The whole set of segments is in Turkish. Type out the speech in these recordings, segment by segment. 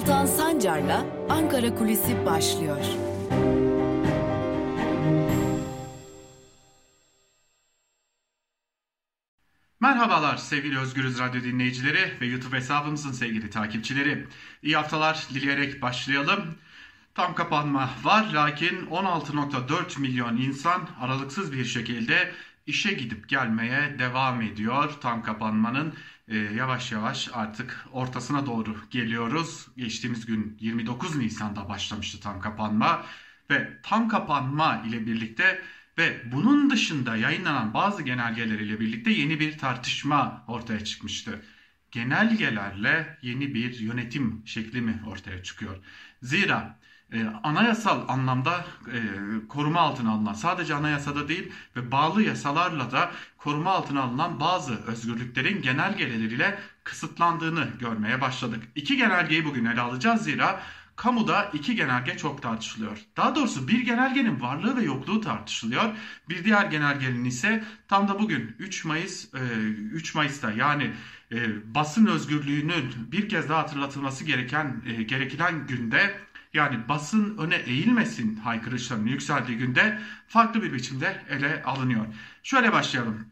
Altan Sancar'la Ankara Kulisi başlıyor. Merhabalar sevgili Özgürüz Radyo dinleyicileri ve YouTube hesabımızın sevgili takipçileri. İyi haftalar dileyerek başlayalım. Tam kapanma var lakin 16.4 milyon insan aralıksız bir şekilde işe gidip gelmeye devam ediyor. Tam kapanmanın e, yavaş yavaş artık ortasına doğru geliyoruz. Geçtiğimiz gün 29 Nisan'da başlamıştı tam kapanma ve tam kapanma ile birlikte ve bunun dışında yayınlanan bazı genelgeler ile birlikte yeni bir tartışma ortaya çıkmıştı. Genelgelerle yeni bir yönetim şekli mi ortaya çıkıyor? Zira e, anayasal anlamda e, koruma altına alınan sadece anayasada değil ve bağlı yasalarla da koruma altına alınan bazı özgürlüklerin genelgeleriyle kısıtlandığını görmeye başladık. İki genelgeyi bugün ele alacağız zira kamuda iki genelge çok tartışılıyor. Daha doğrusu bir genelgenin varlığı ve yokluğu tartışılıyor. Bir diğer genelgenin ise tam da bugün 3 Mayıs 3 e, Mayıs'ta yani e, basın özgürlüğünün bir kez daha hatırlatılması gereken e, gereken günde yani basın öne eğilmesin haykırışlarının yükseldiği günde farklı bir biçimde ele alınıyor. Şöyle başlayalım.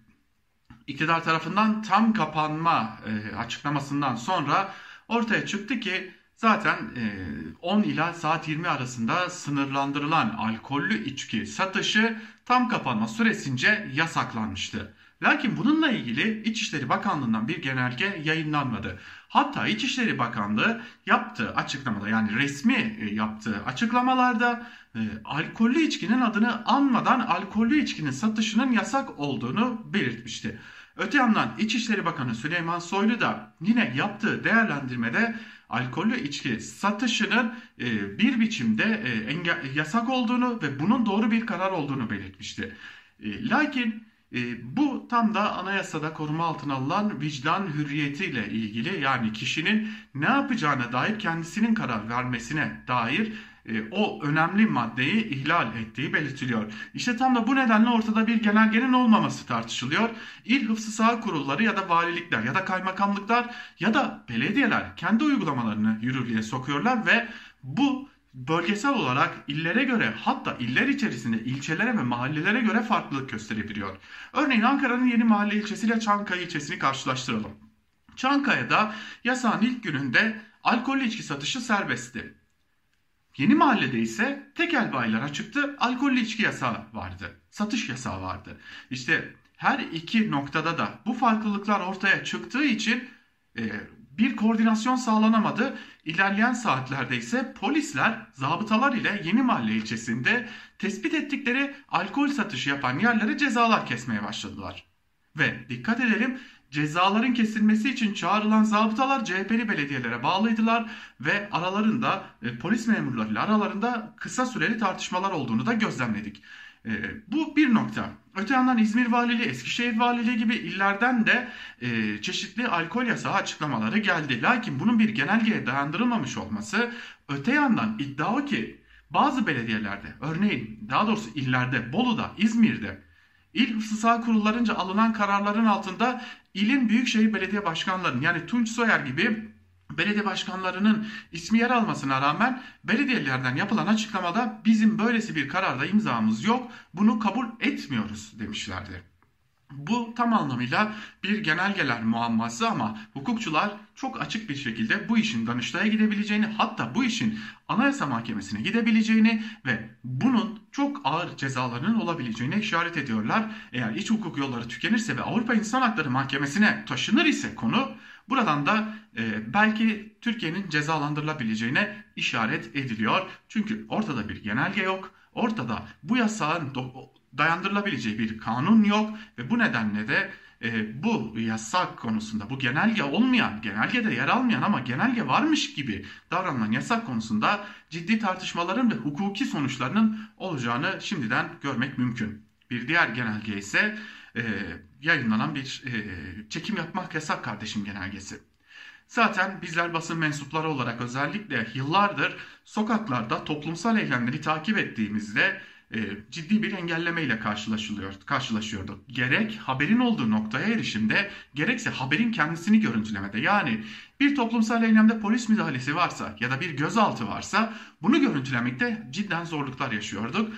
İktidar tarafından tam kapanma e, açıklamasından sonra ortaya çıktı ki zaten e, 10 ila saat 20 arasında sınırlandırılan alkollü içki satışı tam kapanma süresince yasaklanmıştı. Lakin bununla ilgili İçişleri Bakanlığı'ndan bir genelge yayınlanmadı. Hatta İçişleri Bakanlığı yaptığı açıklamada yani resmi e, yaptığı açıklamalarda e, alkollü içkinin adını anmadan alkollü içkinin satışının yasak olduğunu belirtmişti. Öte yandan İçişleri Bakanı Süleyman Soylu da yine yaptığı değerlendirmede alkollü içki satışının e, bir biçimde e, yasak olduğunu ve bunun doğru bir karar olduğunu belirtmişti. E, lakin bu tam da anayasada koruma altına alınan vicdan hürriyetiyle ilgili yani kişinin ne yapacağına dair kendisinin karar vermesine dair e, o önemli maddeyi ihlal ettiği belirtiliyor. İşte tam da bu nedenle ortada bir genelgenin olmaması tartışılıyor. İl Hıfzı Saha Kurulları ya da valilikler ya da kaymakamlıklar ya da belediyeler kendi uygulamalarını yürürlüğe sokuyorlar ve bu bölgesel olarak illere göre hatta iller içerisinde ilçelere ve mahallelere göre farklılık gösterebiliyor. Örneğin Ankara'nın Yeni Mahalle ilçesiyle Çankaya ilçesini karşılaştıralım. Çankaya'da yasağın ilk gününde alkollü içki satışı serbestti. Yeni mahallede ise tekel bayiler açıktı, alkollü içki yasağı vardı. Satış yasağı vardı. İşte her iki noktada da bu farklılıklar ortaya çıktığı için e, bir koordinasyon sağlanamadı. İlerleyen saatlerde ise polisler zabıtalar ile Yeni Mahalle ilçesinde tespit ettikleri alkol satışı yapan yerlere cezalar kesmeye başladılar. Ve dikkat edelim cezaların kesilmesi için çağrılan zabıtalar CHP'li belediyelere bağlıydılar ve aralarında e, polis memurlarıyla aralarında kısa süreli tartışmalar olduğunu da gözlemledik. E, bu bir nokta. Öte yandan İzmir Valiliği, Eskişehir Valiliği gibi illerden de e, çeşitli alkol yasağı açıklamaları geldi. Lakin bunun bir genelgeye dayandırılmamış olması öte yandan iddia o ki bazı belediyelerde örneğin daha doğrusu illerde Bolu'da, İzmir'de İl Hıfzı kurullarınca alınan kararların altında ilin büyükşehir belediye başkanlarının yani Tunç Soyer gibi belediye başkanlarının ismi yer almasına rağmen belediyelerden yapılan açıklamada bizim böylesi bir kararda imzamız yok bunu kabul etmiyoruz demişlerdi. Bu tam anlamıyla bir genelgeler muamması ama hukukçular çok açık bir şekilde bu işin Danıştay'a gidebileceğini hatta bu işin Anayasa Mahkemesi'ne gidebileceğini ve bunun çok ağır cezalarının olabileceğini işaret ediyorlar. Eğer iç hukuk yolları tükenirse ve Avrupa İnsan Hakları Mahkemesi'ne taşınır ise konu buradan da e, belki Türkiye'nin cezalandırılabileceğine işaret ediliyor. Çünkü ortada bir genelge yok. Ortada bu yasağın dayandırılabileceği bir kanun yok ve bu nedenle de e, bu yasak konusunda bu genelge olmayan, genelgede yer almayan ama genelge varmış gibi davranılan yasak konusunda ciddi tartışmaların ve hukuki sonuçlarının olacağını şimdiden görmek mümkün. Bir diğer genelge ise e, yayınlanan bir e, çekim yapmak yasak kardeşim genelgesi. Zaten bizler basın mensupları olarak özellikle yıllardır sokaklarda toplumsal eylemleri takip ettiğimizde e, ciddi bir engellemeyle karşılaşılıyor, karşılaşıyordu. Gerek haberin olduğu noktaya erişimde gerekse haberin kendisini görüntülemede. Yani bir toplumsal eylemde polis müdahalesi varsa ya da bir gözaltı varsa bunu görüntülemekte cidden zorluklar yaşıyorduk.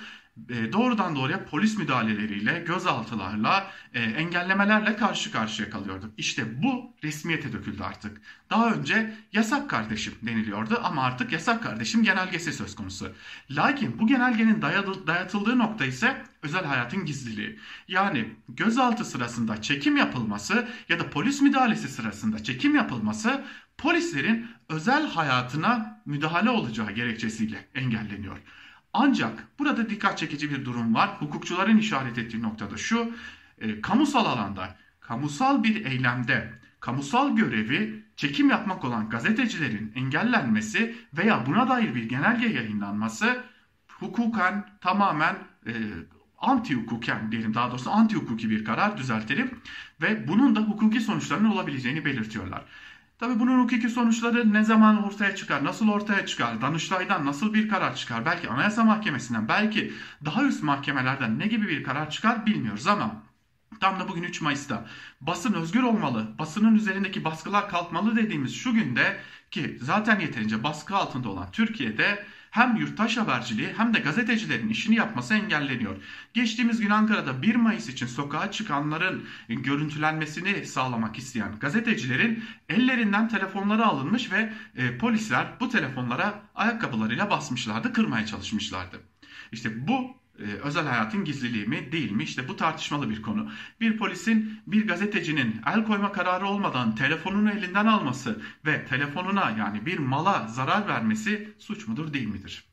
E, doğrudan doğruya polis müdahaleleriyle, gözaltılarla, e, engellemelerle karşı karşıya kalıyorduk. İşte bu resmiyete döküldü artık. Daha önce yasak kardeşim deniliyordu ama artık yasak kardeşim genelgesi söz konusu. Lakin bu genelgenin dayatıldığı nokta ise özel hayatın gizliliği. Yani gözaltı sırasında çekim yapılması ya da polis müdahalesi sırasında çekim yapılması polislerin özel hayatına müdahale olacağı gerekçesiyle engelleniyor. Ancak burada dikkat çekici bir durum var. Hukukçuların işaret ettiği noktada şu. E, kamusal alanda, kamusal bir eylemde, kamusal görevi çekim yapmak olan gazetecilerin engellenmesi veya buna dair bir genelge yayınlanması hukuken tamamen e, anti hukuken diyelim daha doğrusu anti hukuki bir karar düzeltelim ve bunun da hukuki sonuçlarının olabileceğini belirtiyorlar. Tabi bunun hukuki sonuçları ne zaman ortaya çıkar, nasıl ortaya çıkar, Danıştay'dan nasıl bir karar çıkar, belki Anayasa Mahkemesi'nden, belki daha üst mahkemelerden ne gibi bir karar çıkar bilmiyoruz ama tam da bugün 3 Mayıs'ta basın özgür olmalı, basının üzerindeki baskılar kalkmalı dediğimiz şu günde ki zaten yeterince baskı altında olan Türkiye'de hem yurttaş haberciliği hem de gazetecilerin işini yapması engelleniyor. Geçtiğimiz gün Ankara'da 1 Mayıs için sokağa çıkanların görüntülenmesini sağlamak isteyen gazetecilerin ellerinden telefonları alınmış ve e, polisler bu telefonlara ayakkabılarıyla basmışlardı, kırmaya çalışmışlardı. İşte bu e, özel hayatın gizliliği mi değil mi? İşte bu tartışmalı bir konu. Bir polisin bir gazetecinin el koyma kararı olmadan telefonunu elinden alması ve telefonuna yani bir mala zarar vermesi suç mudur değil midir?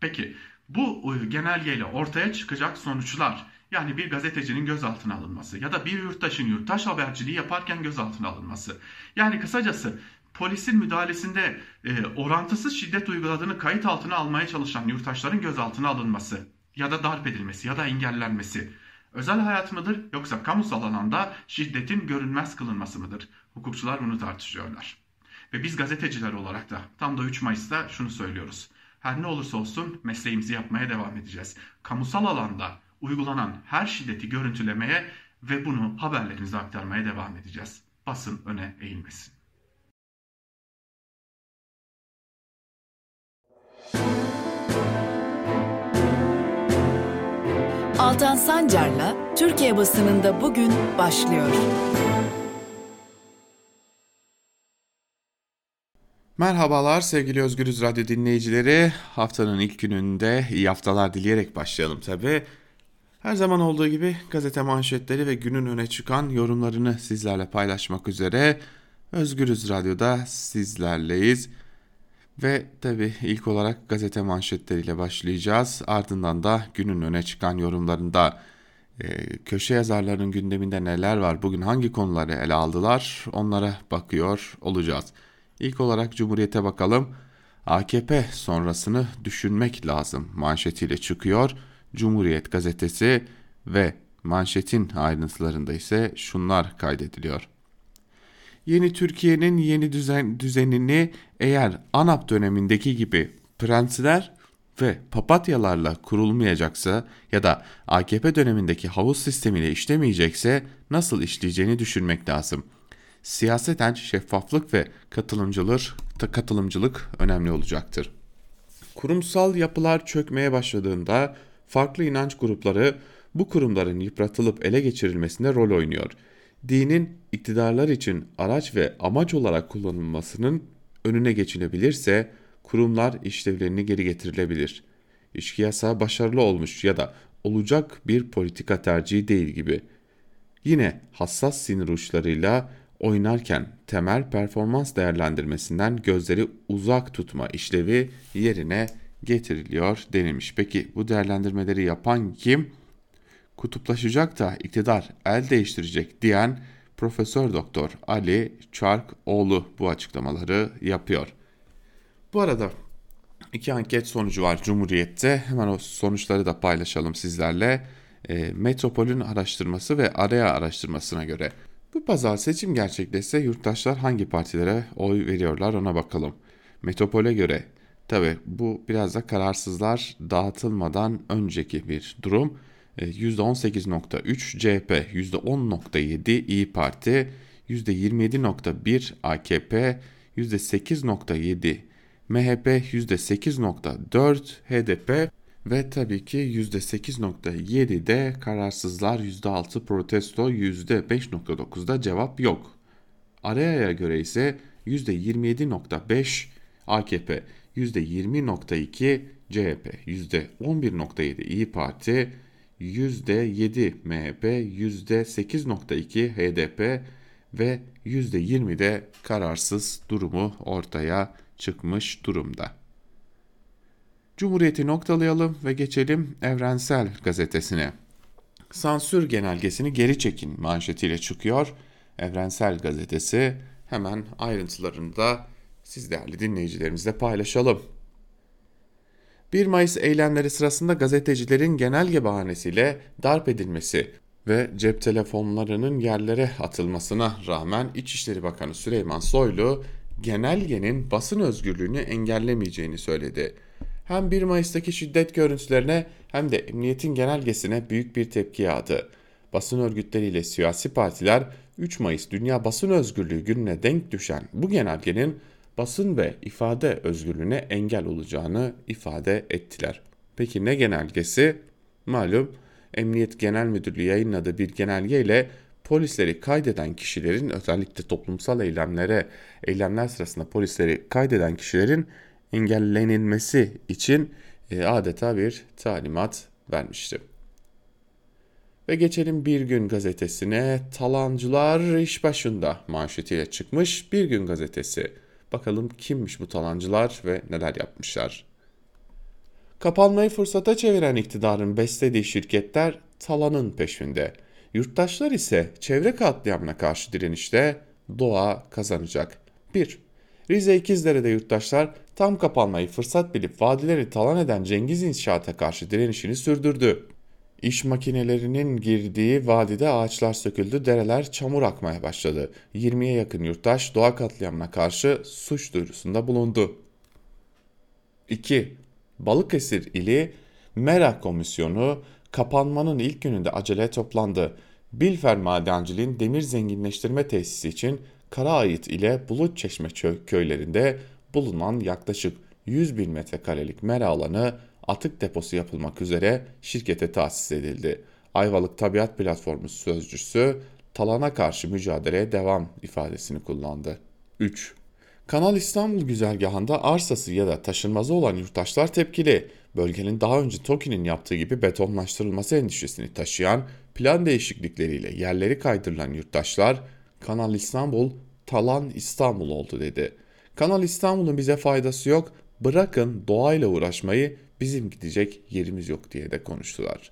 Peki bu e, genelgeyle ortaya çıkacak sonuçlar yani bir gazetecinin gözaltına alınması ya da bir yurttaşın yurttaş haberciliği yaparken gözaltına alınması. Yani kısacası polisin müdahalesinde e, orantısız şiddet uyguladığını kayıt altına almaya çalışan yurttaşların gözaltına alınması ya da darp edilmesi ya da engellenmesi özel hayat mıdır yoksa kamusal alanda şiddetin görünmez kılınması mıdır? Hukukçular bunu tartışıyorlar. Ve biz gazeteciler olarak da tam da 3 Mayıs'ta şunu söylüyoruz. Her ne olursa olsun mesleğimizi yapmaya devam edeceğiz. Kamusal alanda uygulanan her şiddeti görüntülemeye ve bunu haberlerimize aktarmaya devam edeceğiz. Basın öne eğilmesin. Altan Sancar'la Türkiye basınında bugün başlıyor. Merhabalar sevgili Özgürüz Radyo dinleyicileri. Haftanın ilk gününde iyi haftalar dileyerek başlayalım tabi. Her zaman olduğu gibi gazete manşetleri ve günün öne çıkan yorumlarını sizlerle paylaşmak üzere Özgürüz Radyo'da sizlerleyiz. Ve tabi ilk olarak gazete manşetleriyle başlayacağız. Ardından da günün öne çıkan yorumlarında e, köşe yazarlarının gündeminde neler var, bugün hangi konuları ele aldılar onlara bakıyor olacağız. İlk olarak Cumhuriyet'e bakalım. AKP sonrasını düşünmek lazım manşetiyle çıkıyor. Cumhuriyet gazetesi ve manşetin ayrıntılarında ise şunlar kaydediliyor. Yeni Türkiye'nin yeni düzen, düzenini eğer ANAP dönemindeki gibi prensler ve papatyalarla kurulmayacaksa ya da AKP dönemindeki havuz sistemiyle işlemeyecekse nasıl işleyeceğini düşünmek lazım. Siyaseten şeffaflık ve katılımcılık, katılımcılık önemli olacaktır. Kurumsal yapılar çökmeye başladığında farklı inanç grupları bu kurumların yıpratılıp ele geçirilmesinde rol oynuyor. Dinin iktidarlar için araç ve amaç olarak kullanılmasının önüne geçilebilirse kurumlar işlevlerini geri getirilebilir. İçki yasağı başarılı olmuş ya da olacak bir politika tercihi değil gibi. Yine hassas sinir uçlarıyla oynarken temel performans değerlendirmesinden gözleri uzak tutma işlevi yerine getiriliyor denilmiş. Peki bu değerlendirmeleri yapan kim? Kutuplaşacak da iktidar el değiştirecek diyen Profesör Doktor Ali Çarkoğlu bu açıklamaları yapıyor. Bu arada iki anket sonucu var Cumhuriyet'te. Hemen o sonuçları da paylaşalım sizlerle. E, Metropol'ün araştırması ve Araya araştırmasına göre bu pazar seçim gerçekleşse yurttaşlar hangi partilere oy veriyorlar ona bakalım. Metropol'e göre Tabi bu biraz da kararsızlar dağıtılmadan önceki bir durum. %18.3 CHP, %10.7 İyi Parti, %27.1 AKP, %8.7 MHP, %8.4 HDP ve tabii ki %8.7'de kararsızlar, %6 protesto, %5.9'da cevap yok. Araya'ya göre ise %27.5 AKP, %20.2 CHP, %11.7 İyi Parti, %7 MHP, %8.2 HDP ve %20'de kararsız durumu ortaya çıkmış durumda. Cumhuriyeti noktalayalım ve geçelim Evrensel Gazetesi'ne. Sansür genelgesini geri çekin manşetiyle çıkıyor. Evrensel Gazetesi hemen ayrıntılarını da siz değerli dinleyicilerimizle paylaşalım. 1 Mayıs eylemleri sırasında gazetecilerin genelge bahanesiyle darp edilmesi ve cep telefonlarının yerlere atılmasına rağmen İçişleri Bakanı Süleyman Soylu genelgenin basın özgürlüğünü engellemeyeceğini söyledi. Hem 1 Mayıs'taki şiddet görüntülerine hem de emniyetin genelgesine büyük bir tepki yağdı. Basın örgütleriyle siyasi partiler 3 Mayıs Dünya Basın Özgürlüğü gününe denk düşen bu genelgenin basın ve ifade özgürlüğüne engel olacağını ifade ettiler. Peki ne genelgesi? Malum Emniyet Genel Müdürlüğü yayınladığı bir genelge ile polisleri kaydeden kişilerin özellikle toplumsal eylemlere, eylemler sırasında polisleri kaydeden kişilerin engellenilmesi için e, adeta bir talimat vermişti. Ve geçelim Bir Gün gazetesine. Talancılar iş başında manşetiyle çıkmış Bir Gün gazetesi. Bakalım kimmiş bu talancılar ve neler yapmışlar. Kapanmayı fırsata çeviren iktidarın beslediği şirketler talanın peşinde. Yurttaşlar ise çevre katliamına karşı direnişte doğa kazanacak. 1. Rize İkizdere'de yurttaşlar tam kapanmayı fırsat bilip vadileri talan eden Cengiz İnşaat'a karşı direnişini sürdürdü. İş makinelerinin girdiği vadide ağaçlar söküldü, dereler çamur akmaya başladı. 20'ye yakın yurttaş doğa katliamına karşı suç duyurusunda bulundu. 2. Balıkesir ili Mera Komisyonu kapanmanın ilk gününde acele toplandı. Bilfer Madenciliğin demir zenginleştirme tesisi için Karaait ile Bulutçeşme köylerinde bulunan yaklaşık 100 bin metrekarelik mera alanı atık deposu yapılmak üzere şirkete tahsis edildi. Ayvalık Tabiat Platformu sözcüsü talana karşı mücadeleye devam ifadesini kullandı. 3. Kanal İstanbul güzergahında arsası ya da taşınmazı olan yurttaşlar tepkili. Bölgenin daha önce TOKİ'nin yaptığı gibi betonlaştırılması endişesini taşıyan plan değişiklikleriyle yerleri kaydırılan yurttaşlar Kanal İstanbul talan İstanbul oldu dedi. Kanal İstanbul'un bize faydası yok, bırakın doğayla uğraşmayı bizim gidecek yerimiz yok diye de konuştular.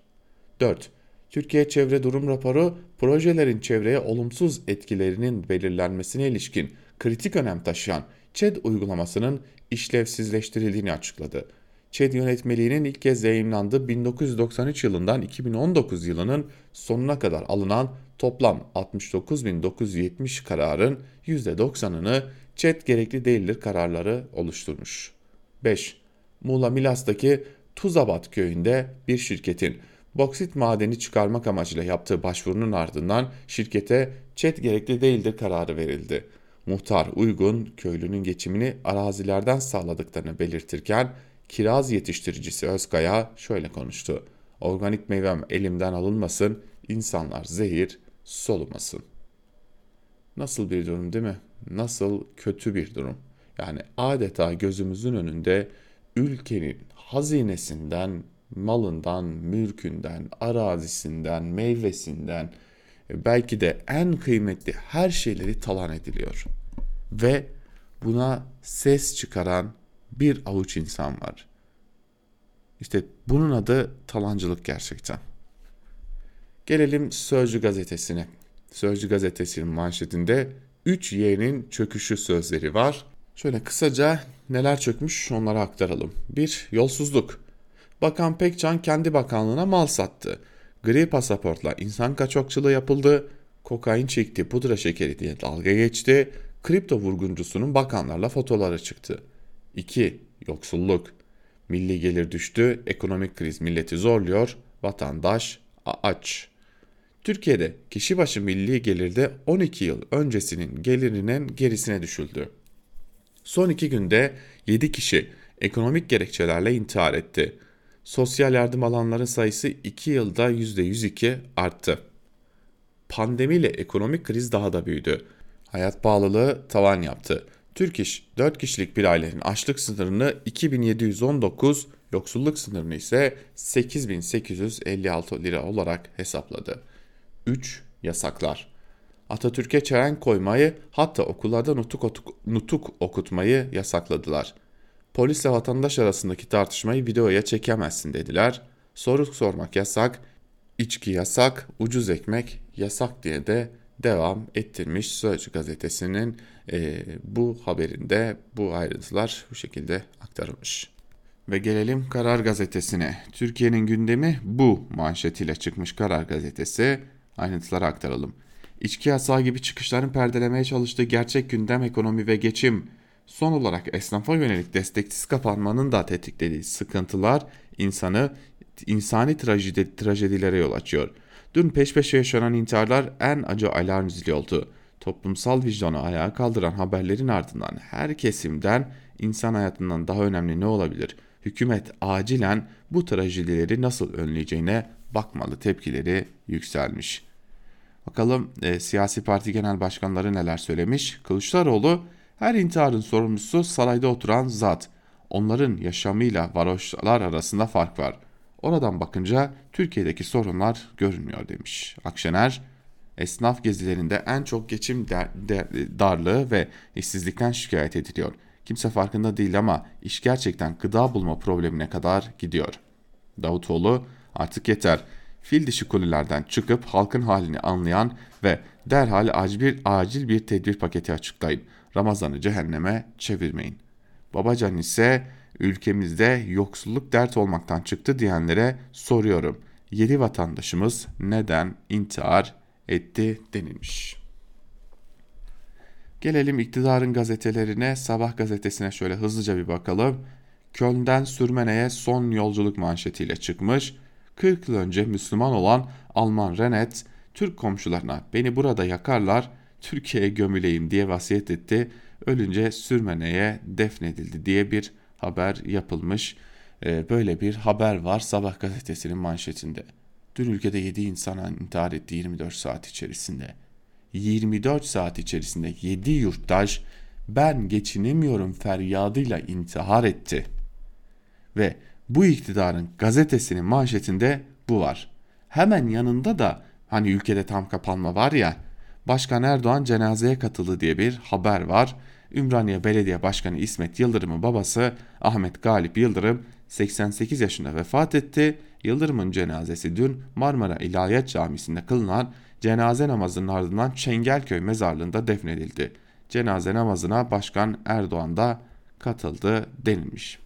4. Türkiye Çevre Durum Raporu projelerin çevreye olumsuz etkilerinin belirlenmesine ilişkin kritik önem taşıyan ÇED uygulamasının işlevsizleştirildiğini açıkladı. ÇED yönetmeliğinin ilk kez yayınlandığı 1993 yılından 2019 yılının sonuna kadar alınan toplam 69.970 kararın %90'ını ÇED gerekli değildir kararları oluşturmuş. 5. Muğla Milas'taki Tuzabat köyünde bir şirketin boksit madeni çıkarmak amacıyla yaptığı başvurunun ardından şirkete ÇED gerekli değildir kararı verildi. Muhtar Uygun köylünün geçimini arazilerden sağladıklarını belirtirken kiraz yetiştiricisi Özkaya şöyle konuştu. Organik meyvem elimden alınmasın, insanlar zehir solumasın. Nasıl bir durum değil mi? Nasıl kötü bir durum. Yani adeta gözümüzün önünde ülkenin hazinesinden, malından, mülkünden, arazisinden, meyvesinden belki de en kıymetli her şeyleri talan ediliyor. Ve buna ses çıkaran bir avuç insan var. İşte bunun adı talancılık gerçekten. Gelelim Sözcü gazetesine. Sözcü gazetesinin manşetinde 3 Y'nin çöküşü sözleri var. Şöyle kısaca neler çökmüş onları aktaralım. 1. Yolsuzluk. Bakan Pekcan kendi bakanlığına mal sattı. Gri pasaportla insan kaçakçılığı yapıldı. Kokain çekti, pudra şekeri diye dalga geçti. Kripto vurguncusunun bakanlarla fotoları çıktı. 2. Yoksulluk. Milli gelir düştü, ekonomik kriz milleti zorluyor, vatandaş aç. Türkiye'de kişi başı milli gelirde 12 yıl öncesinin gelirinin gerisine düşüldü. Son iki günde 7 kişi ekonomik gerekçelerle intihar etti. Sosyal yardım alanların sayısı 2 yılda %102 arttı. Pandemiyle ekonomik kriz daha da büyüdü. Hayat pahalılığı tavan yaptı. Türk İş 4 kişilik bir ailenin açlık sınırını 2719, yoksulluk sınırını ise 8856 lira olarak hesapladı. 3. Yasaklar Atatürk'e çelen koymayı hatta okullarda nutuk, otuk, nutuk okutmayı yasakladılar. Polisle vatandaş arasındaki tartışmayı videoya çekemezsin dediler. Soru sormak yasak, içki yasak, ucuz ekmek yasak diye de devam ettirmiş Sözcü gazetesinin e, bu haberinde bu ayrıntılar bu şekilde aktarılmış. Ve gelelim Karar Gazetesi'ne. Türkiye'nin gündemi bu manşetiyle çıkmış Karar Gazetesi. Ayrıntıları aktaralım. İçki yasağı gibi çıkışların perdelemeye çalıştığı gerçek gündem ekonomi ve geçim. Son olarak esnafa yönelik desteksiz kapanmanın da tetiklediği sıkıntılar insanı insani trajedi, trajedilere yol açıyor. Dün peş peşe yaşanan intiharlar en acı alarm zili oldu. Toplumsal vicdanı ayağa kaldıran haberlerin ardından her kesimden insan hayatından daha önemli ne olabilir? Hükümet acilen bu trajedileri nasıl önleyeceğine bakmalı tepkileri yükselmiş. Bakalım e, siyasi parti genel başkanları neler söylemiş? Kılıçdaroğlu her intiharın sorumlusu sarayda oturan zat. Onların yaşamıyla varoşlar arasında fark var. Oradan bakınca Türkiye'deki sorunlar görünmüyor demiş. Akşener, esnaf gezilerinde en çok geçim der, der, darlığı ve işsizlikten şikayet ediliyor. Kimse farkında değil ama iş gerçekten gıda bulma problemine kadar gidiyor. Davutoğlu artık yeter. Fil dişi kulelerden çıkıp halkın halini anlayan ve derhal acil bir, acil bir tedbir paketi açıklayın. Ramazan'ı cehenneme çevirmeyin. Babacan ise ülkemizde yoksulluk dert olmaktan çıktı diyenlere soruyorum. 7 vatandaşımız neden intihar etti denilmiş. Gelelim iktidarın gazetelerine, Sabah gazetesine şöyle hızlıca bir bakalım. Köln'den Sürmene'ye son yolculuk manşetiyle çıkmış. 40 yıl önce Müslüman olan Alman Renet, Türk komşularına beni burada yakarlar, Türkiye'ye gömüleyim diye vasiyet etti. Ölünce Sürmene'ye defnedildi diye bir haber yapılmış. Ee, böyle bir haber var Sabah gazetesinin manşetinde. Dün ülkede 7 insan intihar etti 24 saat içerisinde. 24 saat içerisinde 7 yurttaş ben geçinemiyorum feryadıyla intihar etti. Ve bu iktidarın gazetesinin manşetinde bu var. Hemen yanında da hani ülkede tam kapanma var ya Başkan Erdoğan cenazeye katıldı diye bir haber var. Ümraniye Belediye Başkanı İsmet Yıldırım'ın babası Ahmet Galip Yıldırım 88 yaşında vefat etti. Yıldırım'ın cenazesi dün Marmara İlahiyat Camisi'nde kılınan cenaze namazının ardından Çengelköy mezarlığında defnedildi. Cenaze namazına Başkan Erdoğan da katıldı denilmiş.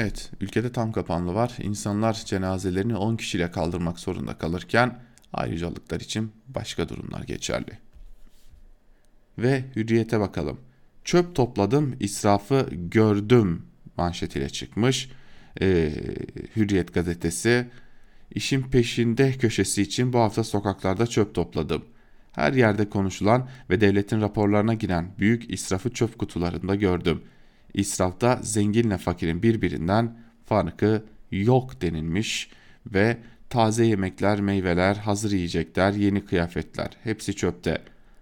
Evet, ülkede tam kapanlı var. İnsanlar cenazelerini 10 kişiyle kaldırmak zorunda kalırken ayrıcalıklar için başka durumlar geçerli. Ve hürriyete bakalım. Çöp topladım, israfı gördüm manşetiyle çıkmış. Ee, Hürriyet gazetesi işin peşinde köşesi için bu hafta sokaklarda çöp topladım. Her yerde konuşulan ve devletin raporlarına giren büyük israfı çöp kutularında gördüm. İsrafta zenginle fakirin birbirinden farkı yok denilmiş ve taze yemekler, meyveler, hazır yiyecekler, yeni kıyafetler hepsi çöpte.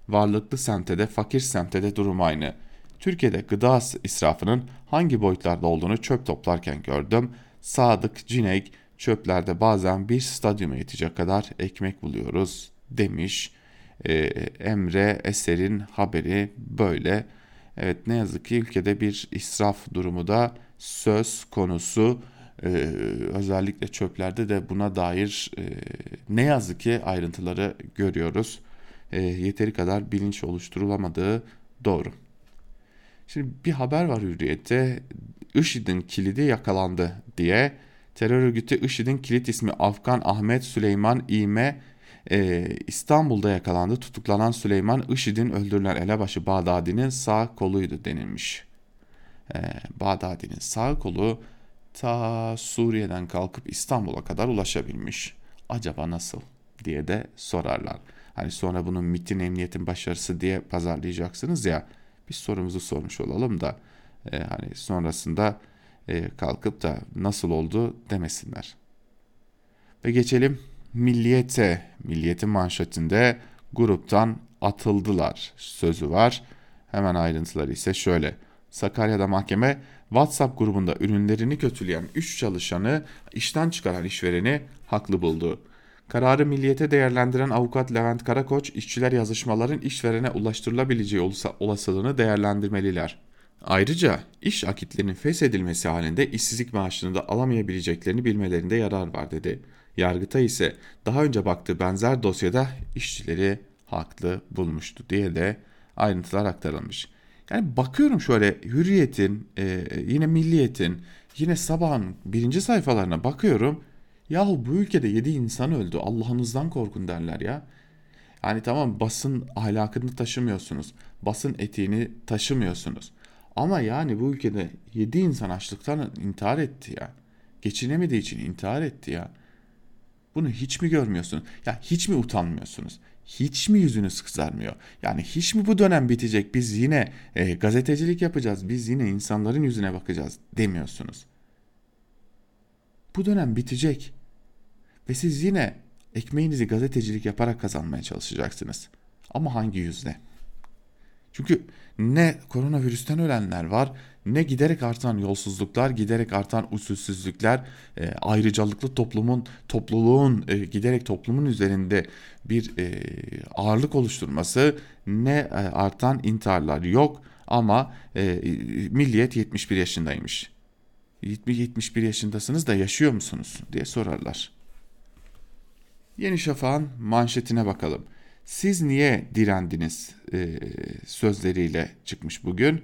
Varlıklı semtte de fakir semtte de durum aynı. Türkiye'de gıda israfının hangi boyutlarda olduğunu çöp toplarken gördüm. Sadık Cinek çöplerde bazen bir stadyuma yetecek kadar ekmek buluyoruz demiş. Ee, Emre Eser'in haberi böyle. Evet ne yazık ki ülkede bir israf durumu da söz konusu. Ee, özellikle çöplerde de buna dair e, ne yazık ki ayrıntıları görüyoruz. E, yeteri kadar bilinç oluşturulamadığı doğru. Şimdi bir haber var Hürriyet'te IŞİD'in kilidi yakalandı diye terör örgütü IŞİD'in kilit ismi Afgan Ahmet Süleyman İme e, İstanbul'da yakalandı. Tutuklanan Süleyman IŞİD'in öldürülen elebaşı Bağdadi'nin sağ koluydu denilmiş. e, Bağdadi'nin sağ kolu ta Suriye'den kalkıp İstanbul'a kadar ulaşabilmiş. Acaba nasıl diye de sorarlar. Hani sonra bunun MIT'in emniyetin başarısı diye pazarlayacaksınız ya. Biz sorumuzu sormuş olalım da e, hani sonrasında e, kalkıp da nasıl oldu demesinler. Ve geçelim Milliyete. Milliyetin manşetinde gruptan atıldılar sözü var. Hemen ayrıntıları ise şöyle. Sakarya'da mahkeme WhatsApp grubunda ürünlerini kötüleyen 3 çalışanı işten çıkaran işvereni haklı buldu. Kararı milliyete değerlendiren avukat Levent Karakoç, işçiler yazışmaların işverene ulaştırılabileceği olasılığını değerlendirmeliler. Ayrıca iş akitlerinin feshedilmesi halinde işsizlik maaşını da alamayabileceklerini bilmelerinde yarar var dedi. Yargıta ise daha önce baktığı benzer dosyada işçileri haklı bulmuştu diye de ayrıntılar aktarılmış. Yani bakıyorum şöyle Hürriyet'in, e, yine Milliyet'in, yine Sabah'ın birinci sayfalarına bakıyorum. Yahu bu ülkede 7 insan öldü Allah'ınızdan korkun derler ya. Yani tamam basın ahlakını taşımıyorsunuz. Basın etiğini taşımıyorsunuz. Ama yani bu ülkede 7 insan açlıktan intihar etti ya. Geçinemediği için intihar etti ya. Bunu hiç mi görmüyorsunuz? Ya hiç mi utanmıyorsunuz? Hiç mi yüzünüz kızarmıyor? Yani hiç mi bu dönem bitecek? Biz yine e, gazetecilik yapacağız. Biz yine insanların yüzüne bakacağız demiyorsunuz. Bu dönem bitecek. Ve siz yine ekmeğinizi gazetecilik yaparak kazanmaya çalışacaksınız. Ama hangi yüzle? Çünkü ne koronavirüsten ölenler var ne giderek artan yolsuzluklar, giderek artan usulsüzlükler, e, ayrıcalıklı toplumun, topluluğun e, giderek toplumun üzerinde bir e, ağırlık oluşturması, ne e, artan intiharlar yok ama e, milliyet 71 yaşındaymış. 71 yaşındasınız da yaşıyor musunuz diye sorarlar. Yeni Şafak'ın manşetine bakalım. Siz niye direndiniz e, sözleriyle çıkmış bugün.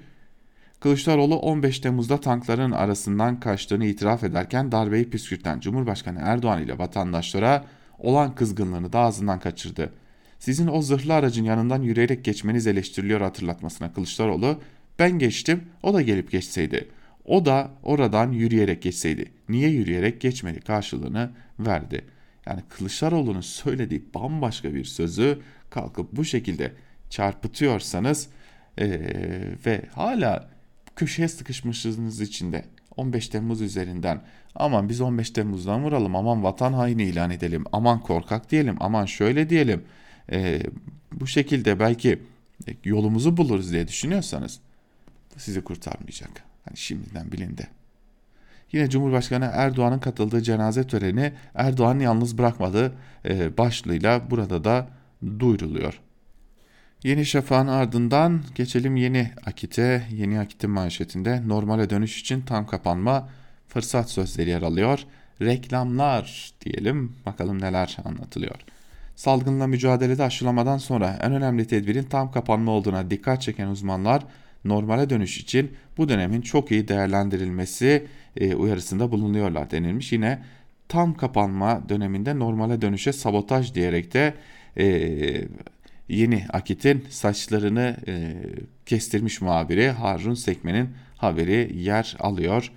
Kılıçdaroğlu 15 Temmuz'da tankların arasından kaçtığını itiraf ederken darbeyi püskürten Cumhurbaşkanı Erdoğan ile vatandaşlara olan kızgınlığını da ağzından kaçırdı. Sizin o zırhlı aracın yanından yürüyerek geçmeniz eleştiriliyor hatırlatmasına Kılıçdaroğlu ben geçtim o da gelip geçseydi. O da oradan yürüyerek geçseydi. Niye yürüyerek geçmedi karşılığını verdi. Yani Kılıçdaroğlu'nun söylediği bambaşka bir sözü kalkıp bu şekilde çarpıtıyorsanız ee, ve hala köşeye sıkışmışsınız içinde 15 Temmuz üzerinden aman biz 15 Temmuz'dan vuralım aman vatan haini ilan edelim aman korkak diyelim aman şöyle diyelim ee, bu şekilde belki yolumuzu buluruz diye düşünüyorsanız sizi kurtarmayacak. Hani şimdiden bilin de. Yine Cumhurbaşkanı Erdoğan'ın katıldığı cenaze töreni Erdoğan yalnız bırakmadı e, başlığıyla burada da duyuruluyor. Yeni Şafak'ın ardından geçelim Yeni Akit'e. Yeni Akit'in manşetinde normale dönüş için tam kapanma fırsat sözleri yer alıyor. Reklamlar diyelim bakalım neler anlatılıyor. Salgınla mücadelede aşılamadan sonra en önemli tedbirin tam kapanma olduğuna dikkat çeken uzmanlar normale dönüş için bu dönemin çok iyi değerlendirilmesi e, uyarısında bulunuyorlar denilmiş. Yine tam kapanma döneminde normale dönüşe sabotaj diyerek de e, yeni Akit'in saçlarını e, kestirmiş muhabiri Harun Sekmen'in haberi yer alıyor.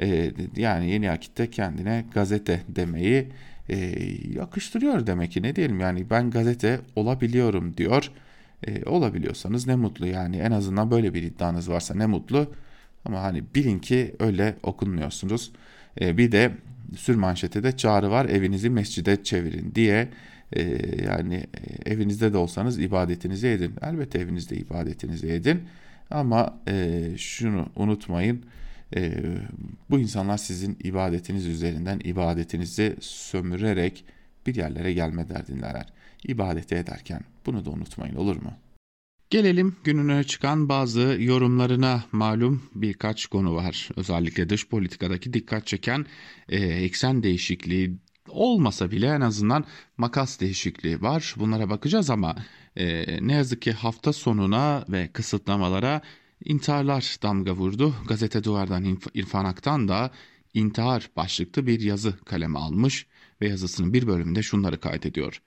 E, yani yeni Akit'te kendine gazete demeyi e, yakıştırıyor demek ki ne diyelim yani ben gazete olabiliyorum diyor. E, olabiliyorsanız ne mutlu yani en azından böyle bir iddianız varsa ne mutlu. Ama hani bilin ki öyle okunmuyorsunuz. E, bir de sür manşete de çağrı var evinizi mescide çevirin diye e, yani e, evinizde de olsanız ibadetinizi edin. Elbette evinizde ibadetinizi edin ama e, şunu unutmayın e, bu insanlar sizin ibadetiniz üzerinden ibadetinizi sömürerek bir yerlere gelme derdindeler. İbadeti ederken bunu da unutmayın olur mu? Gelelim gününe çıkan bazı yorumlarına malum birkaç konu var. Özellikle dış politikadaki dikkat çeken e, eksen değişikliği olmasa bile en azından makas değişikliği var. Bunlara bakacağız ama e, ne yazık ki hafta sonuna ve kısıtlamalara intiharlar damga vurdu. Gazete Duvar'dan İrfan Aktan da intihar başlıklı bir yazı kaleme almış ve yazısının bir bölümünde şunları kaydediyor.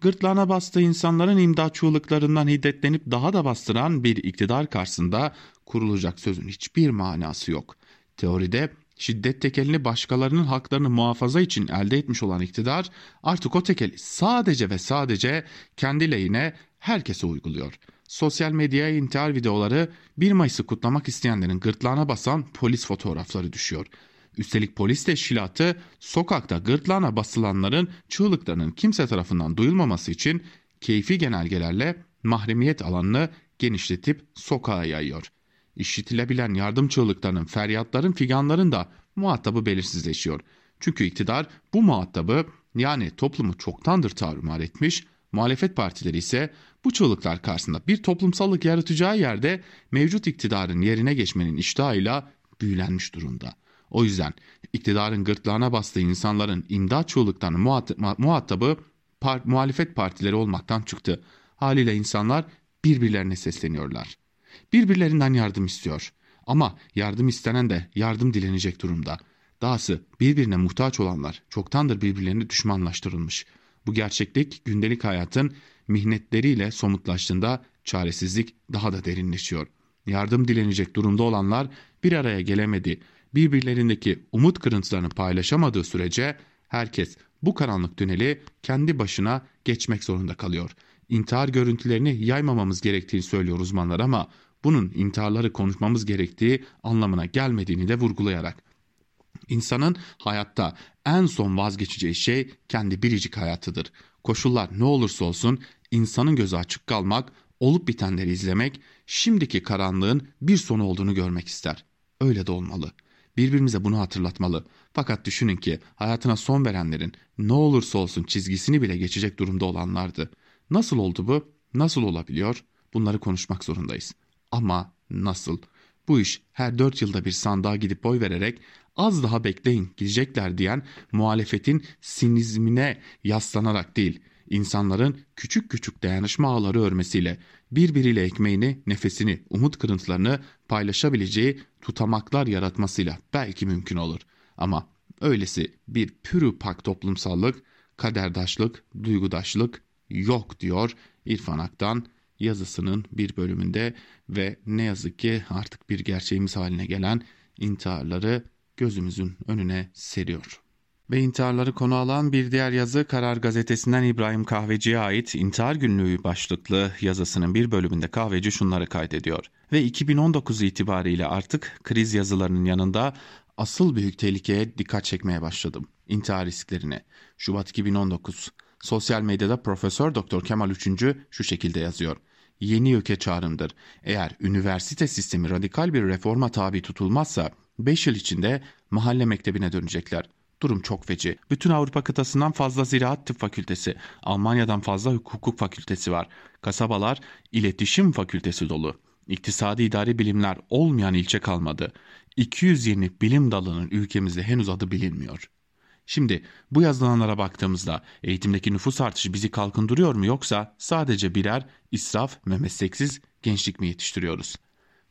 Gırtlağına bastığı insanların imdat çığlıklarından hiddetlenip daha da bastıran bir iktidar karşısında kurulacak sözün hiçbir manası yok. Teoride şiddet tekelini başkalarının haklarını muhafaza için elde etmiş olan iktidar artık o tekeli sadece ve sadece kendi lehine herkese uyguluyor. Sosyal medyaya intihar videoları 1 Mayıs'ı kutlamak isteyenlerin gırtlağına basan polis fotoğrafları düşüyor. Üstelik polis teşkilatı sokakta gırtlağına basılanların çığlıklarının kimse tarafından duyulmaması için keyfi genelgelerle mahremiyet alanını genişletip sokağa yayıyor. İşitilebilen yardım çığlıklarının, feryatların, figanların da muhatabı belirsizleşiyor. Çünkü iktidar bu muhatabı yani toplumu çoktandır tarumar etmiş, muhalefet partileri ise bu çığlıklar karşısında bir toplumsallık yaratacağı yerde mevcut iktidarın yerine geçmenin iştahıyla büyülenmiş durumda. O yüzden iktidarın gırtlağına bastığı insanların imdat çığlıklarının muhatabı par muhalefet partileri olmaktan çıktı. Haliyle insanlar birbirlerine sesleniyorlar. Birbirlerinden yardım istiyor. Ama yardım istenen de yardım dilenecek durumda. Dahası birbirine muhtaç olanlar çoktandır birbirlerini düşmanlaştırılmış. Bu gerçeklik gündelik hayatın mihnetleriyle somutlaştığında çaresizlik daha da derinleşiyor. Yardım dilenecek durumda olanlar bir araya gelemedi. Birbirlerindeki umut kırıntılarını paylaşamadığı sürece herkes bu karanlık tüneli kendi başına geçmek zorunda kalıyor. İntihar görüntülerini yaymamamız gerektiğini söylüyor uzmanlar ama bunun intiharları konuşmamız gerektiği anlamına gelmediğini de vurgulayarak. İnsanın hayatta en son vazgeçeceği şey kendi biricik hayatıdır. Koşullar ne olursa olsun insanın gözü açık kalmak, olup bitenleri izlemek, şimdiki karanlığın bir sonu olduğunu görmek ister. Öyle de olmalı. Birbirimize bunu hatırlatmalı. Fakat düşünün ki hayatına son verenlerin ne olursa olsun çizgisini bile geçecek durumda olanlardı. Nasıl oldu bu? Nasıl olabiliyor? Bunları konuşmak zorundayız. Ama nasıl? Bu iş her dört yılda bir sandığa gidip boy vererek az daha bekleyin gidecekler diyen muhalefetin sinizmine yaslanarak değil, insanların küçük küçük dayanışma ağları örmesiyle birbiriyle ekmeğini, nefesini, umut kırıntılarını paylaşabileceği tutamaklar yaratmasıyla belki mümkün olur. Ama öylesi bir pürü pak toplumsallık, kaderdaşlık, duygudaşlık yok diyor İrfan Ak'tan yazısının bir bölümünde ve ne yazık ki artık bir gerçeğimiz haline gelen intiharları gözümüzün önüne seriyor. Ve intiharları konu alan bir diğer yazı Karar Gazetesi'nden İbrahim Kahveci'ye ait intihar günlüğü başlıklı yazısının bir bölümünde kahveci şunları kaydediyor. Ve 2019 itibariyle artık kriz yazılarının yanında asıl büyük tehlikeye dikkat çekmeye başladım. İntihar risklerine. Şubat 2019. Sosyal medyada Profesör Doktor Kemal Üçüncü şu şekilde yazıyor yeni ülke çağrımdır. Eğer üniversite sistemi radikal bir reforma tabi tutulmazsa 5 yıl içinde mahalle mektebine dönecekler. Durum çok feci. Bütün Avrupa kıtasından fazla ziraat tıp fakültesi, Almanya'dan fazla hukuk fakültesi var. Kasabalar iletişim fakültesi dolu. İktisadi idari bilimler olmayan ilçe kalmadı. 200 yeni bilim dalının ülkemizde henüz adı bilinmiyor. Şimdi bu yazılanlara baktığımızda eğitimdeki nüfus artışı bizi kalkındırıyor mu yoksa sadece birer israf ve mesleksiz gençlik mi yetiştiriyoruz?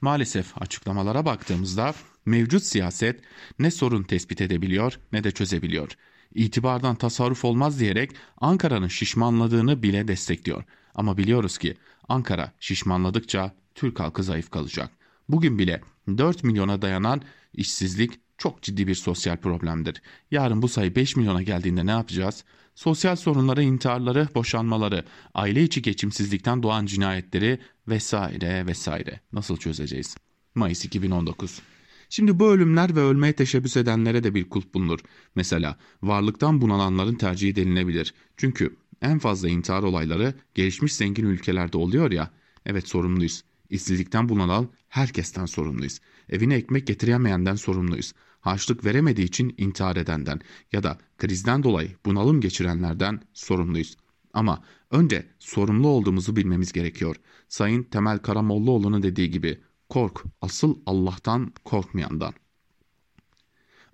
Maalesef açıklamalara baktığımızda mevcut siyaset ne sorun tespit edebiliyor ne de çözebiliyor. İtibardan tasarruf olmaz diyerek Ankara'nın şişmanladığını bile destekliyor. Ama biliyoruz ki Ankara şişmanladıkça Türk halkı zayıf kalacak. Bugün bile 4 milyona dayanan işsizlik çok ciddi bir sosyal problemdir. Yarın bu sayı 5 milyona geldiğinde ne yapacağız? Sosyal sorunları, intiharları, boşanmaları, aile içi geçimsizlikten doğan cinayetleri vesaire vesaire nasıl çözeceğiz? Mayıs 2019 Şimdi bu ölümler ve ölmeye teşebbüs edenlere de bir kulp bulunur. Mesela varlıktan bunalanların tercihi denilebilir. Çünkü en fazla intihar olayları gelişmiş zengin ülkelerde oluyor ya. Evet sorumluyuz. İşsizlikten bunalan herkesten sorumluyuz. Evine ekmek getiremeyenden sorumluyuz harçlık veremediği için intihar edenden ya da krizden dolayı bunalım geçirenlerden sorumluyuz. Ama önce sorumlu olduğumuzu bilmemiz gerekiyor. Sayın Temel Karamollaoğlu'nun dediği gibi kork asıl Allah'tan korkmayandan.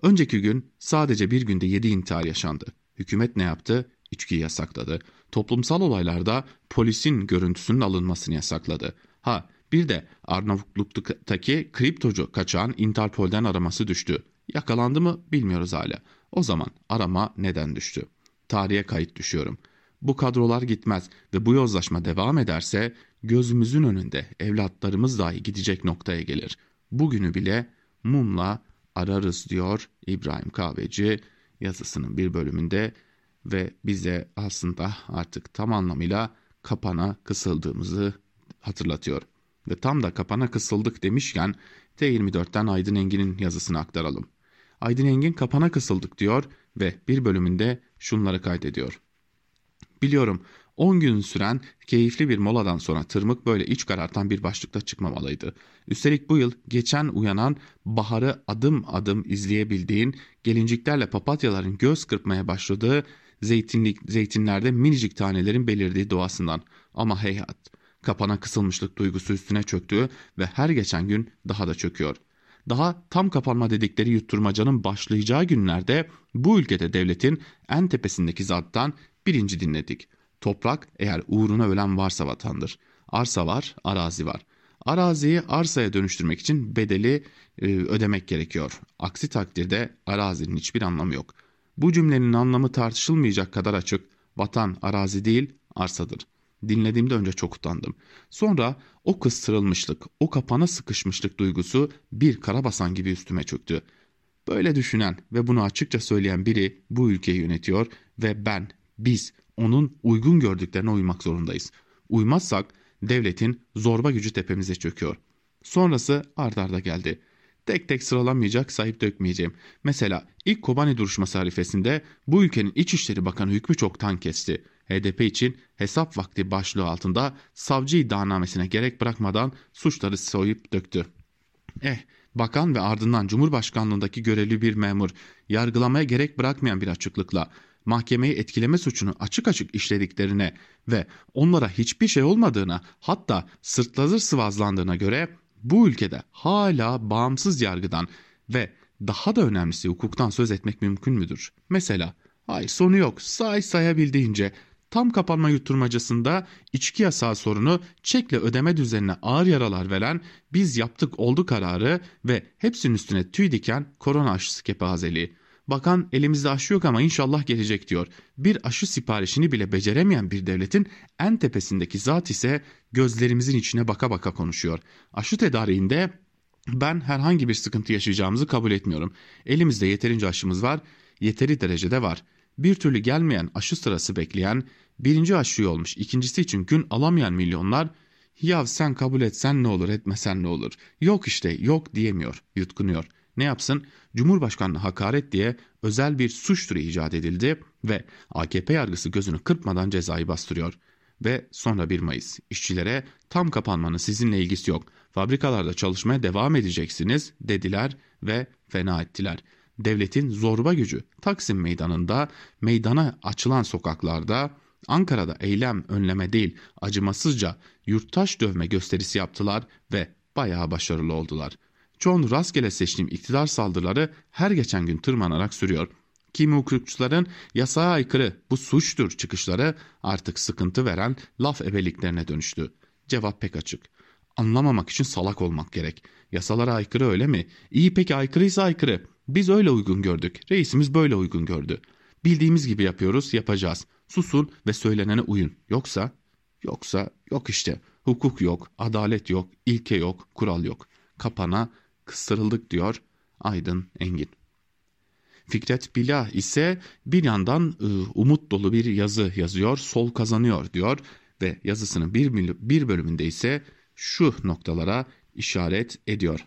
Önceki gün sadece bir günde yedi intihar yaşandı. Hükümet ne yaptı? İçkiyi yasakladı. Toplumsal olaylarda polisin görüntüsünün alınmasını yasakladı. Ha bir de Arnavutluk'taki kriptocu kaçağın Interpol'den araması düştü. Yakalandı mı bilmiyoruz hala. O zaman arama neden düştü? Tarihe kayıt düşüyorum. bu kadrolar gitmez ve bu yozlaşma devam ederse gözümüzün önünde evlatlarımız dahi gidecek noktaya gelir. Bugünü bile mumla ararız diyor İbrahim Kahveci yazısının bir bölümünde ve bize aslında artık tam anlamıyla kapana kısıldığımızı hatırlatıyor. Ve tam da kapana kısıldık demişken T24'ten Aydın Engin'in yazısını aktaralım. Aydın Engin kapana kısıldık diyor ve bir bölümünde şunları kaydediyor. Biliyorum 10 gün süren keyifli bir moladan sonra tırmık böyle iç karartan bir başlıkta çıkmamalıydı. Üstelik bu yıl geçen uyanan baharı adım adım izleyebildiğin gelinciklerle papatyaların göz kırpmaya başladığı zeytinlik, zeytinlerde minicik tanelerin belirdiği doğasından. Ama heyhat kapana kısılmışlık duygusu üstüne çöktü ve her geçen gün daha da çöküyor. Daha tam kapanma dedikleri yutturmacanın başlayacağı günlerde bu ülkede devletin en tepesindeki zattan birinci dinledik. Toprak eğer uğruna ölen varsa vatandır. Arsa var, arazi var. Araziyi arsaya dönüştürmek için bedeli e, ödemek gerekiyor. Aksi takdirde arazinin hiçbir anlamı yok. Bu cümlenin anlamı tartışılmayacak kadar açık. Vatan arazi değil, arsadır. Dinlediğimde önce çok utandım. Sonra o kıstırılmışlık, o kapana sıkışmışlık duygusu bir karabasan gibi üstüme çöktü. Böyle düşünen ve bunu açıkça söyleyen biri bu ülkeyi yönetiyor ve ben, biz onun uygun gördüklerine uymak zorundayız. Uymazsak devletin zorba gücü tepemize çöküyor. Sonrası ard arda geldi. Tek tek sıralamayacak sahip dökmeyeceğim. Mesela ilk Kobani duruşması harifesinde bu ülkenin İçişleri Bakanı hükmü çoktan kesti. HDP için hesap vakti başlığı altında savcı iddianamesine gerek bırakmadan suçları soyup döktü. Eh, bakan ve ardından Cumhurbaşkanlığındaki görevli bir memur yargılamaya gerek bırakmayan bir açıklıkla mahkemeyi etkileme suçunu açık açık işlediklerine ve onlara hiçbir şey olmadığına hatta sırtları sıvazlandığına göre bu ülkede hala bağımsız yargıdan ve daha da önemlisi hukuktan söz etmek mümkün müdür? Mesela ay sonu yok say sayabildiğince tam kapanma yutturmacasında içki yasağı sorunu çekle ödeme düzenine ağır yaralar veren biz yaptık oldu kararı ve hepsinin üstüne tüy diken korona aşısı kepazeliği. Bakan elimizde aşı yok ama inşallah gelecek diyor. Bir aşı siparişini bile beceremeyen bir devletin en tepesindeki zat ise gözlerimizin içine baka baka konuşuyor. Aşı tedariğinde ben herhangi bir sıkıntı yaşayacağımızı kabul etmiyorum. Elimizde yeterince aşımız var, yeteri derecede var. Bir türlü gelmeyen aşı sırası bekleyen, birinci aşıyı olmuş, ikincisi için gün alamayan milyonlar ya sen kabul etsen ne olur etmesen ne olur. Yok işte yok diyemiyor, yutkunuyor. Ne yapsın? Cumhurbaşkanlığı hakaret diye özel bir suç türü icat edildi ve AKP yargısı gözünü kırpmadan cezayı bastırıyor. Ve sonra 1 Mayıs işçilere tam kapanmanın sizinle ilgisi yok. Fabrikalarda çalışmaya devam edeceksiniz dediler ve fena ettiler. Devletin zorba gücü Taksim meydanında, meydana açılan sokaklarda, Ankara'da eylem önleme değil acımasızca yurttaş dövme gösterisi yaptılar ve bayağı başarılı oldular. Çoğunu rastgele seçtiğim iktidar saldırıları her geçen gün tırmanarak sürüyor. Kimi hukukçuların yasağa aykırı bu suçtur çıkışları artık sıkıntı veren laf ebeliklerine dönüştü. Cevap pek açık. Anlamamak için salak olmak gerek. Yasalara aykırı öyle mi? İyi peki aykırıysa aykırı. Biz öyle uygun gördük. Reisimiz böyle uygun gördü. Bildiğimiz gibi yapıyoruz, yapacağız. Susun ve söylenene uyun. Yoksa, yoksa yok işte. Hukuk yok, adalet yok, ilke yok, kural yok. Kapana kıstırıldık diyor Aydın Engin. Fikret Bilah ise bir yandan ıı, umut dolu bir yazı yazıyor, sol kazanıyor diyor ve yazısının bir, bir bölümünde ise şu noktalara işaret ediyor.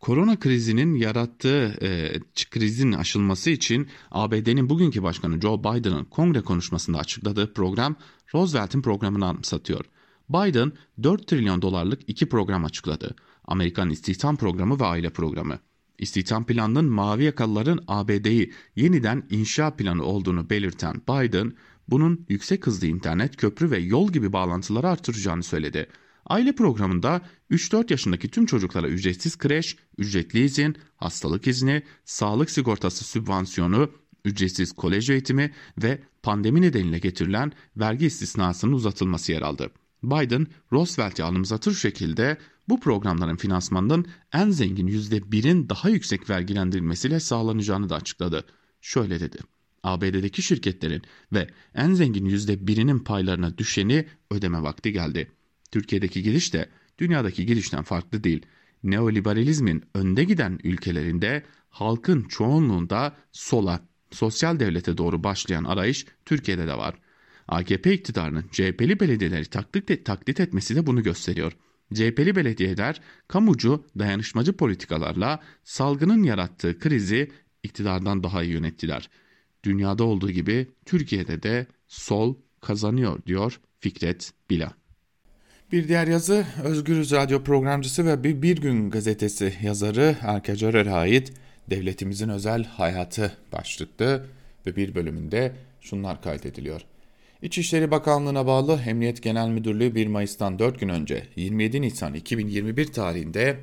Korona krizinin yarattığı e, krizin aşılması için ABD'nin bugünkü başkanı Joe Biden'ın kongre konuşmasında açıkladığı program Roosevelt'in programını anımsatıyor. Biden 4 trilyon dolarlık iki program açıkladı. Amerikan İstihdam Programı ve Aile Programı. İstihdam planının mavi yakalıların ABD'yi yeniden inşa planı olduğunu belirten Biden, bunun yüksek hızlı internet, köprü ve yol gibi bağlantıları artıracağını söyledi. Aile programında 3-4 yaşındaki tüm çocuklara ücretsiz kreş, ücretli izin, hastalık izni, sağlık sigortası sübvansiyonu, ücretsiz kolej eğitimi ve pandemi nedeniyle getirilen vergi istisnasının uzatılması yer aldı. Biden, Roosevelt'i anımsatır şekilde bu programların finansmanının en zengin %1'in daha yüksek vergilendirilmesiyle sağlanacağını da açıkladı. Şöyle dedi. ABD'deki şirketlerin ve en zengin %1'inin paylarına düşeni ödeme vakti geldi. Türkiye'deki giriş de dünyadaki girişten farklı değil. Neoliberalizmin önde giden ülkelerinde halkın çoğunluğunda sola, sosyal devlete doğru başlayan arayış Türkiye'de de var. AKP iktidarının CHP'li belediyeleri taklit, taklit etmesi de bunu gösteriyor. CHP'li belediyeler kamucu dayanışmacı politikalarla salgının yarattığı krizi iktidardan daha iyi yönettiler. Dünyada olduğu gibi Türkiye'de de sol kazanıyor diyor Fikret Bila. Bir diğer yazı Özgürüz Radyo programcısı ve Bir, bir Gün gazetesi yazarı Erke Görer'e ait Devletimizin Özel Hayatı başlıklı ve bir bölümünde şunlar kaydediliyor. İçişleri Bakanlığı'na bağlı Emniyet Genel Müdürlüğü 1 Mayıs'tan 4 gün önce 27 Nisan 2021 tarihinde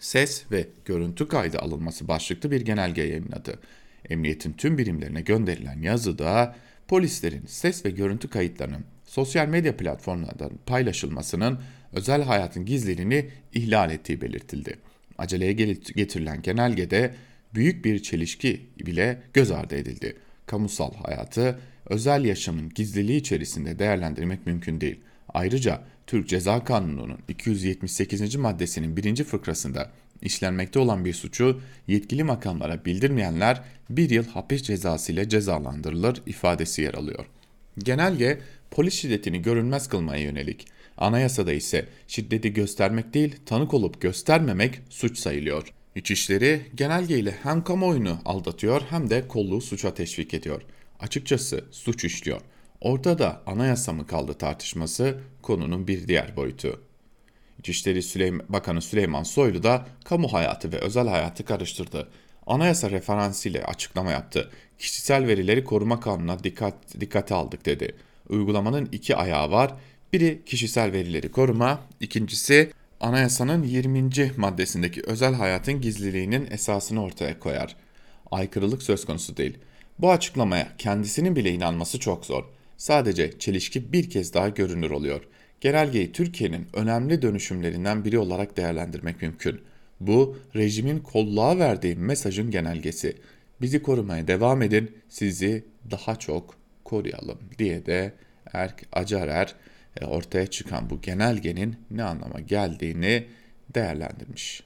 ses ve görüntü kaydı alınması başlıklı bir genelge yayınladı. Emniyetin tüm birimlerine gönderilen yazıda polislerin ses ve görüntü kayıtlarının sosyal medya platformlarından paylaşılmasının özel hayatın gizliliğini ihlal ettiği belirtildi. Aceleye getirilen genelgede büyük bir çelişki bile göz ardı edildi. Kamusal hayatı özel yaşamın gizliliği içerisinde değerlendirmek mümkün değil. Ayrıca Türk Ceza Kanunu'nun 278. maddesinin birinci fıkrasında işlenmekte olan bir suçu yetkili makamlara bildirmeyenler bir yıl hapis cezası ile cezalandırılır ifadesi yer alıyor. Genelge polis şiddetini görünmez kılmaya yönelik. Anayasada ise şiddeti göstermek değil tanık olup göstermemek suç sayılıyor. İçişleri genelgeyle hem kamuoyunu aldatıyor hem de kolluğu suça teşvik ediyor. Açıkçası suç işliyor. Ortada anayasa mı kaldı tartışması konunun bir diğer boyutu. İçişleri Süleyman, Bakanı Süleyman Soylu da kamu hayatı ve özel hayatı karıştırdı. Anayasa referansıyla açıklama yaptı. Kişisel verileri koruma kanununa dikkat, dikkate aldık dedi. Uygulamanın iki ayağı var. Biri kişisel verileri koruma, ikincisi anayasanın 20. maddesindeki özel hayatın gizliliğinin esasını ortaya koyar. Aykırılık söz konusu değil. Bu açıklamaya kendisinin bile inanması çok zor. Sadece çelişki bir kez daha görünür oluyor. Genelgeyi Türkiye'nin önemli dönüşümlerinden biri olarak değerlendirmek mümkün. Bu rejimin kolluğa verdiği mesajın genelgesi. Bizi korumaya devam edin, sizi daha çok koruyalım diye de Erk Acarer e, ortaya çıkan bu genelgenin ne anlama geldiğini değerlendirmiş.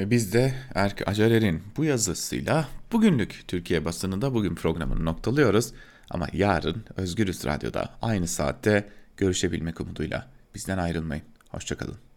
Ve biz de Erk Acarer'in bu yazısıyla bugünlük Türkiye basınında bugün programını noktalıyoruz. Ama yarın Özgürüz Radyo'da aynı saatte görüşebilmek umuduyla bizden ayrılmayın. Hoşçakalın.